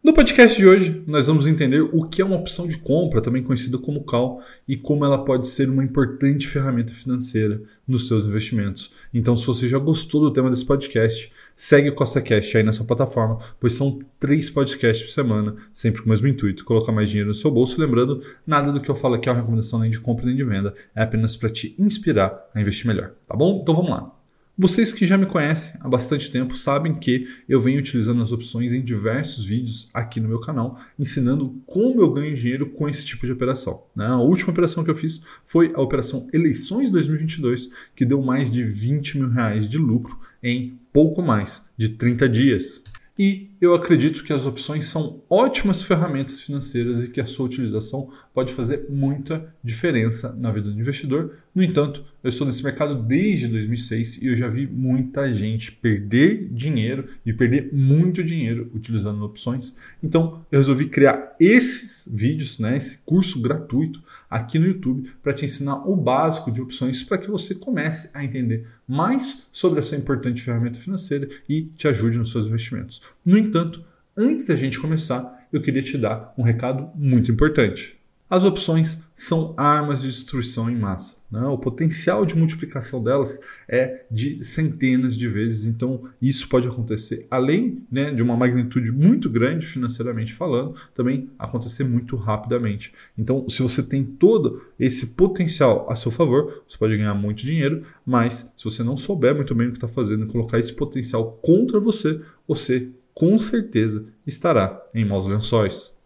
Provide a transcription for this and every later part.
No podcast de hoje, nós vamos entender o que é uma opção de compra, também conhecida como call, e como ela pode ser uma importante ferramenta financeira nos seus investimentos. Então, se você já gostou do tema desse podcast, segue o Costa Cash aí nessa plataforma, pois são três podcasts por semana, sempre com o mesmo intuito, colocar mais dinheiro no seu bolso. Lembrando, nada do que eu falo aqui é uma recomendação nem de compra nem de venda, é apenas para te inspirar a investir melhor, tá bom? Então vamos lá. Vocês que já me conhecem há bastante tempo sabem que eu venho utilizando as opções em diversos vídeos aqui no meu canal, ensinando como eu ganho dinheiro com esse tipo de operação. Né? A última operação que eu fiz foi a operação Eleições 2022, que deu mais de 20 mil reais de lucro em pouco mais de 30 dias. E eu acredito que as opções são ótimas ferramentas financeiras e que a sua utilização pode fazer muita diferença na vida do investidor. No entanto, eu estou nesse mercado desde 2006 e eu já vi muita gente perder dinheiro e perder muito dinheiro utilizando opções. Então, eu resolvi criar esses vídeos, né, esse curso gratuito aqui no YouTube para te ensinar o básico de opções para que você comece a entender mais sobre essa importante ferramenta financeira e te ajude nos seus investimentos. No entanto, antes da gente começar, eu queria te dar um recado muito importante. As opções são armas de destruição em massa. Né? O potencial de multiplicação delas é de centenas de vezes, então isso pode acontecer, além né, de uma magnitude muito grande financeiramente falando, também acontecer muito rapidamente. Então, se você tem todo esse potencial a seu favor, você pode ganhar muito dinheiro, mas se você não souber muito bem o que está fazendo e colocar esse potencial contra você, você com certeza estará em maus lençóis.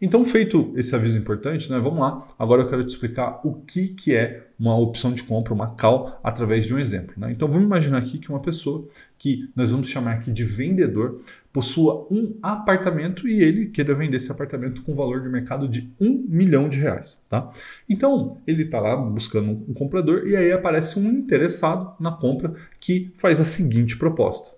Então, feito esse aviso importante, né, vamos lá. Agora eu quero te explicar o que, que é uma opção de compra, uma call, através de um exemplo. Né? Então, vamos imaginar aqui que uma pessoa que nós vamos chamar aqui de vendedor possua um apartamento e ele queira vender esse apartamento com valor de mercado de um milhão de reais. Tá? Então, ele está lá buscando um comprador e aí aparece um interessado na compra que faz a seguinte proposta.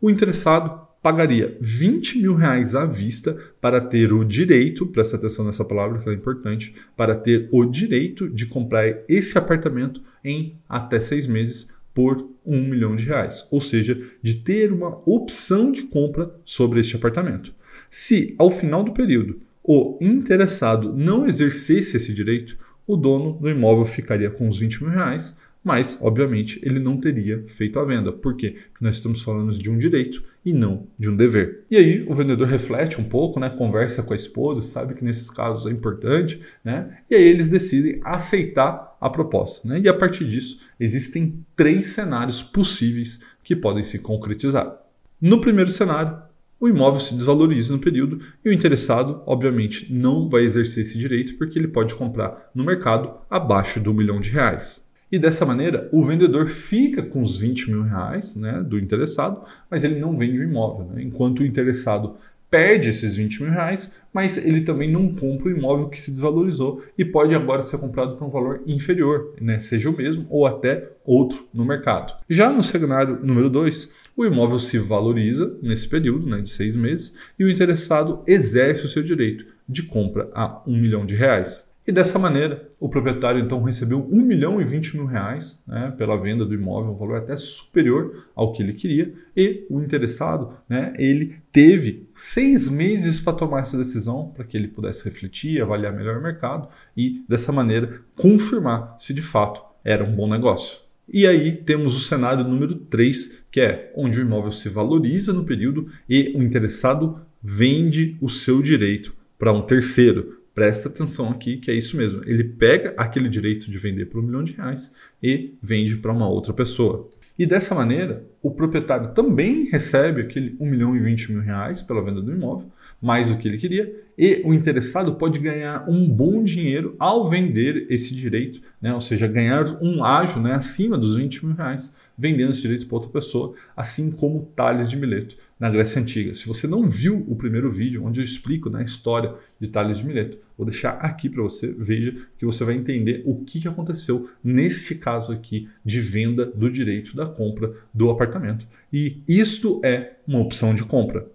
O interessado pagaria 20 mil reais à vista para ter o direito, presta atenção nessa palavra que é importante, para ter o direito de comprar esse apartamento em até seis meses por um milhão de reais. Ou seja, de ter uma opção de compra sobre este apartamento. Se ao final do período o interessado não exercesse esse direito, o dono do imóvel ficaria com os 20 mil reais mas, obviamente, ele não teria feito a venda. Porque nós estamos falando de um direito e não de um dever. E aí o vendedor reflete um pouco, né, conversa com a esposa, sabe que nesses casos é importante, né, e aí eles decidem aceitar a proposta. Né, e a partir disso, existem três cenários possíveis que podem se concretizar. No primeiro cenário, o imóvel se desvaloriza no período e o interessado, obviamente, não vai exercer esse direito porque ele pode comprar no mercado abaixo do milhão de reais. E dessa maneira, o vendedor fica com os 20 mil reais né, do interessado, mas ele não vende o imóvel. Né? Enquanto o interessado perde esses 20 mil reais, mas ele também não compra o imóvel que se desvalorizou e pode agora ser comprado por um valor inferior, né? seja o mesmo ou até outro no mercado. Já no cenário número 2, o imóvel se valoriza nesse período né, de seis meses e o interessado exerce o seu direito de compra a um milhão de reais. E dessa maneira, o proprietário então recebeu 1 milhão e 20 mil reais né, pela venda do imóvel, um valor até superior ao que ele queria, e o interessado, né, ele teve seis meses para tomar essa decisão, para que ele pudesse refletir, avaliar melhor o mercado e, dessa maneira, confirmar se de fato era um bom negócio. E aí temos o cenário número 3, que é onde o imóvel se valoriza no período e o interessado vende o seu direito para um terceiro, Presta atenção aqui que é isso mesmo. Ele pega aquele direito de vender por um milhão de reais e vende para uma outra pessoa. E dessa maneira, o proprietário também recebe aquele 1 milhão e 20 mil reais pela venda do imóvel, mais do que ele queria, e o interessado pode ganhar um bom dinheiro ao vender esse direito, né? ou seja, ganhar um ágio né, acima dos 20 mil reais, vendendo esse direito para outra pessoa, assim como Tales de Mileto na Grécia Antiga. Se você não viu o primeiro vídeo, onde eu explico né, a história de Tales de Mileto, vou deixar aqui para você, veja que você vai entender o que, aconteceu neste caso aqui de venda do direito da compra do apartamento. E isto é uma opção de compra.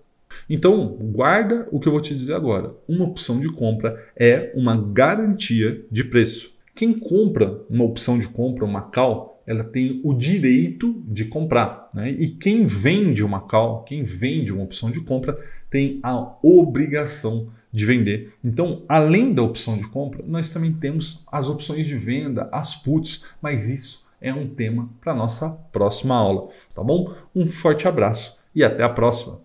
Então, guarda o que eu vou te dizer agora. Uma opção de compra é uma garantia de preço. Quem compra uma opção de compra, uma call, ela tem o direito de comprar. Né? E quem vende uma call, quem vende uma opção de compra, tem a obrigação de vender. Então, além da opção de compra, nós também temos as opções de venda, as puts, mas isso é um tema para nossa próxima aula, tá bom? Um forte abraço e até a próxima.